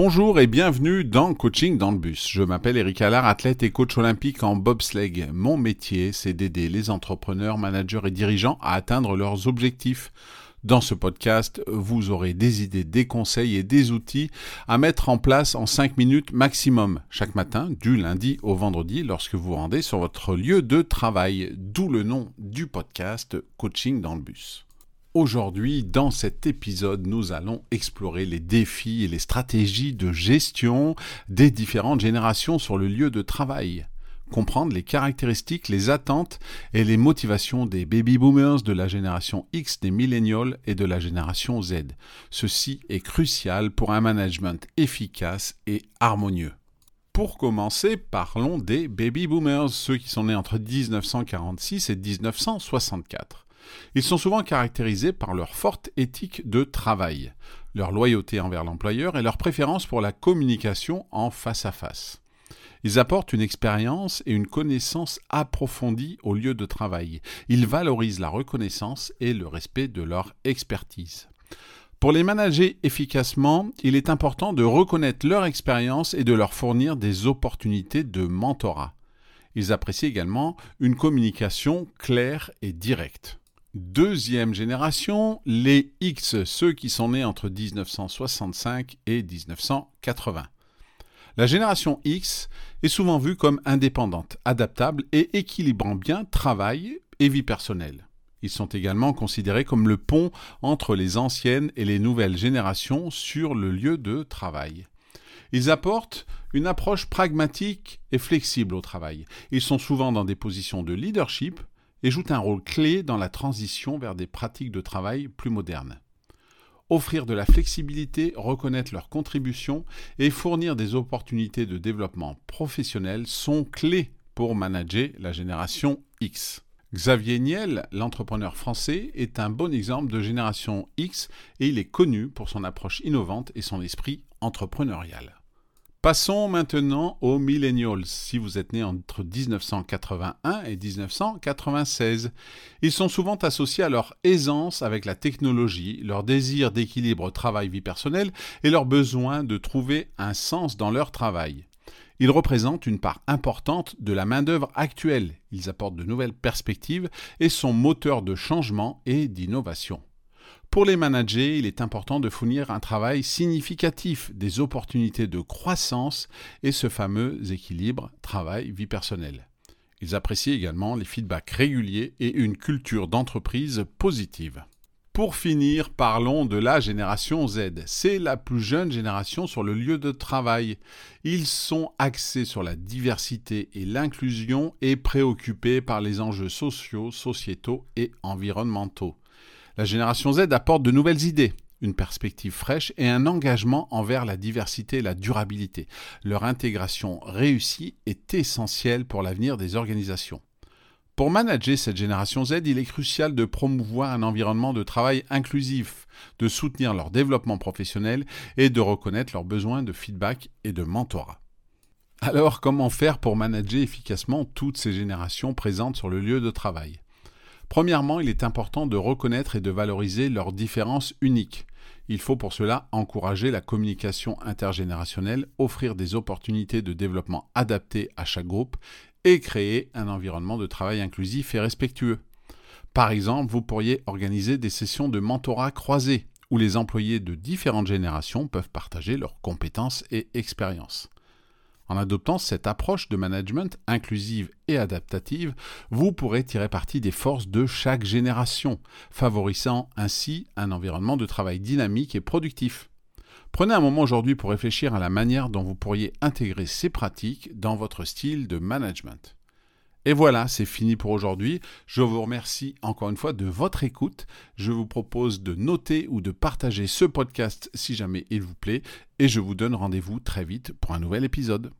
Bonjour et bienvenue dans Coaching dans le bus. Je m'appelle Eric Allard, athlète et coach olympique en bobsleigh. Mon métier, c'est d'aider les entrepreneurs, managers et dirigeants à atteindre leurs objectifs. Dans ce podcast, vous aurez des idées, des conseils et des outils à mettre en place en 5 minutes maximum chaque matin, du lundi au vendredi, lorsque vous rendez sur votre lieu de travail. D'où le nom du podcast Coaching dans le bus. Aujourd'hui, dans cet épisode, nous allons explorer les défis et les stratégies de gestion des différentes générations sur le lieu de travail. Comprendre les caractéristiques, les attentes et les motivations des baby boomers, de la génération X, des millennials et de la génération Z. Ceci est crucial pour un management efficace et harmonieux. Pour commencer, parlons des baby boomers, ceux qui sont nés entre 1946 et 1964. Ils sont souvent caractérisés par leur forte éthique de travail, leur loyauté envers l'employeur et leur préférence pour la communication en face à face. Ils apportent une expérience et une connaissance approfondie au lieu de travail. Ils valorisent la reconnaissance et le respect de leur expertise. Pour les manager efficacement, il est important de reconnaître leur expérience et de leur fournir des opportunités de mentorat. Ils apprécient également une communication claire et directe. Deuxième génération, les X, ceux qui sont nés entre 1965 et 1980. La génération X est souvent vue comme indépendante, adaptable et équilibrant bien travail et vie personnelle. Ils sont également considérés comme le pont entre les anciennes et les nouvelles générations sur le lieu de travail. Ils apportent une approche pragmatique et flexible au travail. Ils sont souvent dans des positions de leadership, et jouent un rôle clé dans la transition vers des pratiques de travail plus modernes. Offrir de la flexibilité, reconnaître leurs contributions et fournir des opportunités de développement professionnel sont clés pour manager la génération X. Xavier Niel, l'entrepreneur français, est un bon exemple de génération X et il est connu pour son approche innovante et son esprit entrepreneurial. Passons maintenant aux millennials, si vous êtes né entre 1981 et 1996. Ils sont souvent associés à leur aisance avec la technologie, leur désir d'équilibre travail-vie personnelle et leur besoin de trouver un sens dans leur travail. Ils représentent une part importante de la main-d'œuvre actuelle. Ils apportent de nouvelles perspectives et sont moteurs de changement et d'innovation. Pour les managers, il est important de fournir un travail significatif, des opportunités de croissance et ce fameux équilibre travail-vie personnelle. Ils apprécient également les feedbacks réguliers et une culture d'entreprise positive. Pour finir, parlons de la génération Z. C'est la plus jeune génération sur le lieu de travail. Ils sont axés sur la diversité et l'inclusion et préoccupés par les enjeux sociaux, sociétaux et environnementaux. La génération Z apporte de nouvelles idées, une perspective fraîche et un engagement envers la diversité et la durabilité. Leur intégration réussie est essentielle pour l'avenir des organisations. Pour manager cette génération Z, il est crucial de promouvoir un environnement de travail inclusif, de soutenir leur développement professionnel et de reconnaître leurs besoins de feedback et de mentorat. Alors, comment faire pour manager efficacement toutes ces générations présentes sur le lieu de travail? Premièrement, il est important de reconnaître et de valoriser leurs différences uniques. Il faut pour cela encourager la communication intergénérationnelle, offrir des opportunités de développement adaptées à chaque groupe et créer un environnement de travail inclusif et respectueux. Par exemple, vous pourriez organiser des sessions de mentorat croisées où les employés de différentes générations peuvent partager leurs compétences et expériences. En adoptant cette approche de management inclusive et adaptative, vous pourrez tirer parti des forces de chaque génération, favorisant ainsi un environnement de travail dynamique et productif. Prenez un moment aujourd'hui pour réfléchir à la manière dont vous pourriez intégrer ces pratiques dans votre style de management. Et voilà, c'est fini pour aujourd'hui. Je vous remercie encore une fois de votre écoute. Je vous propose de noter ou de partager ce podcast si jamais il vous plaît. Et je vous donne rendez-vous très vite pour un nouvel épisode.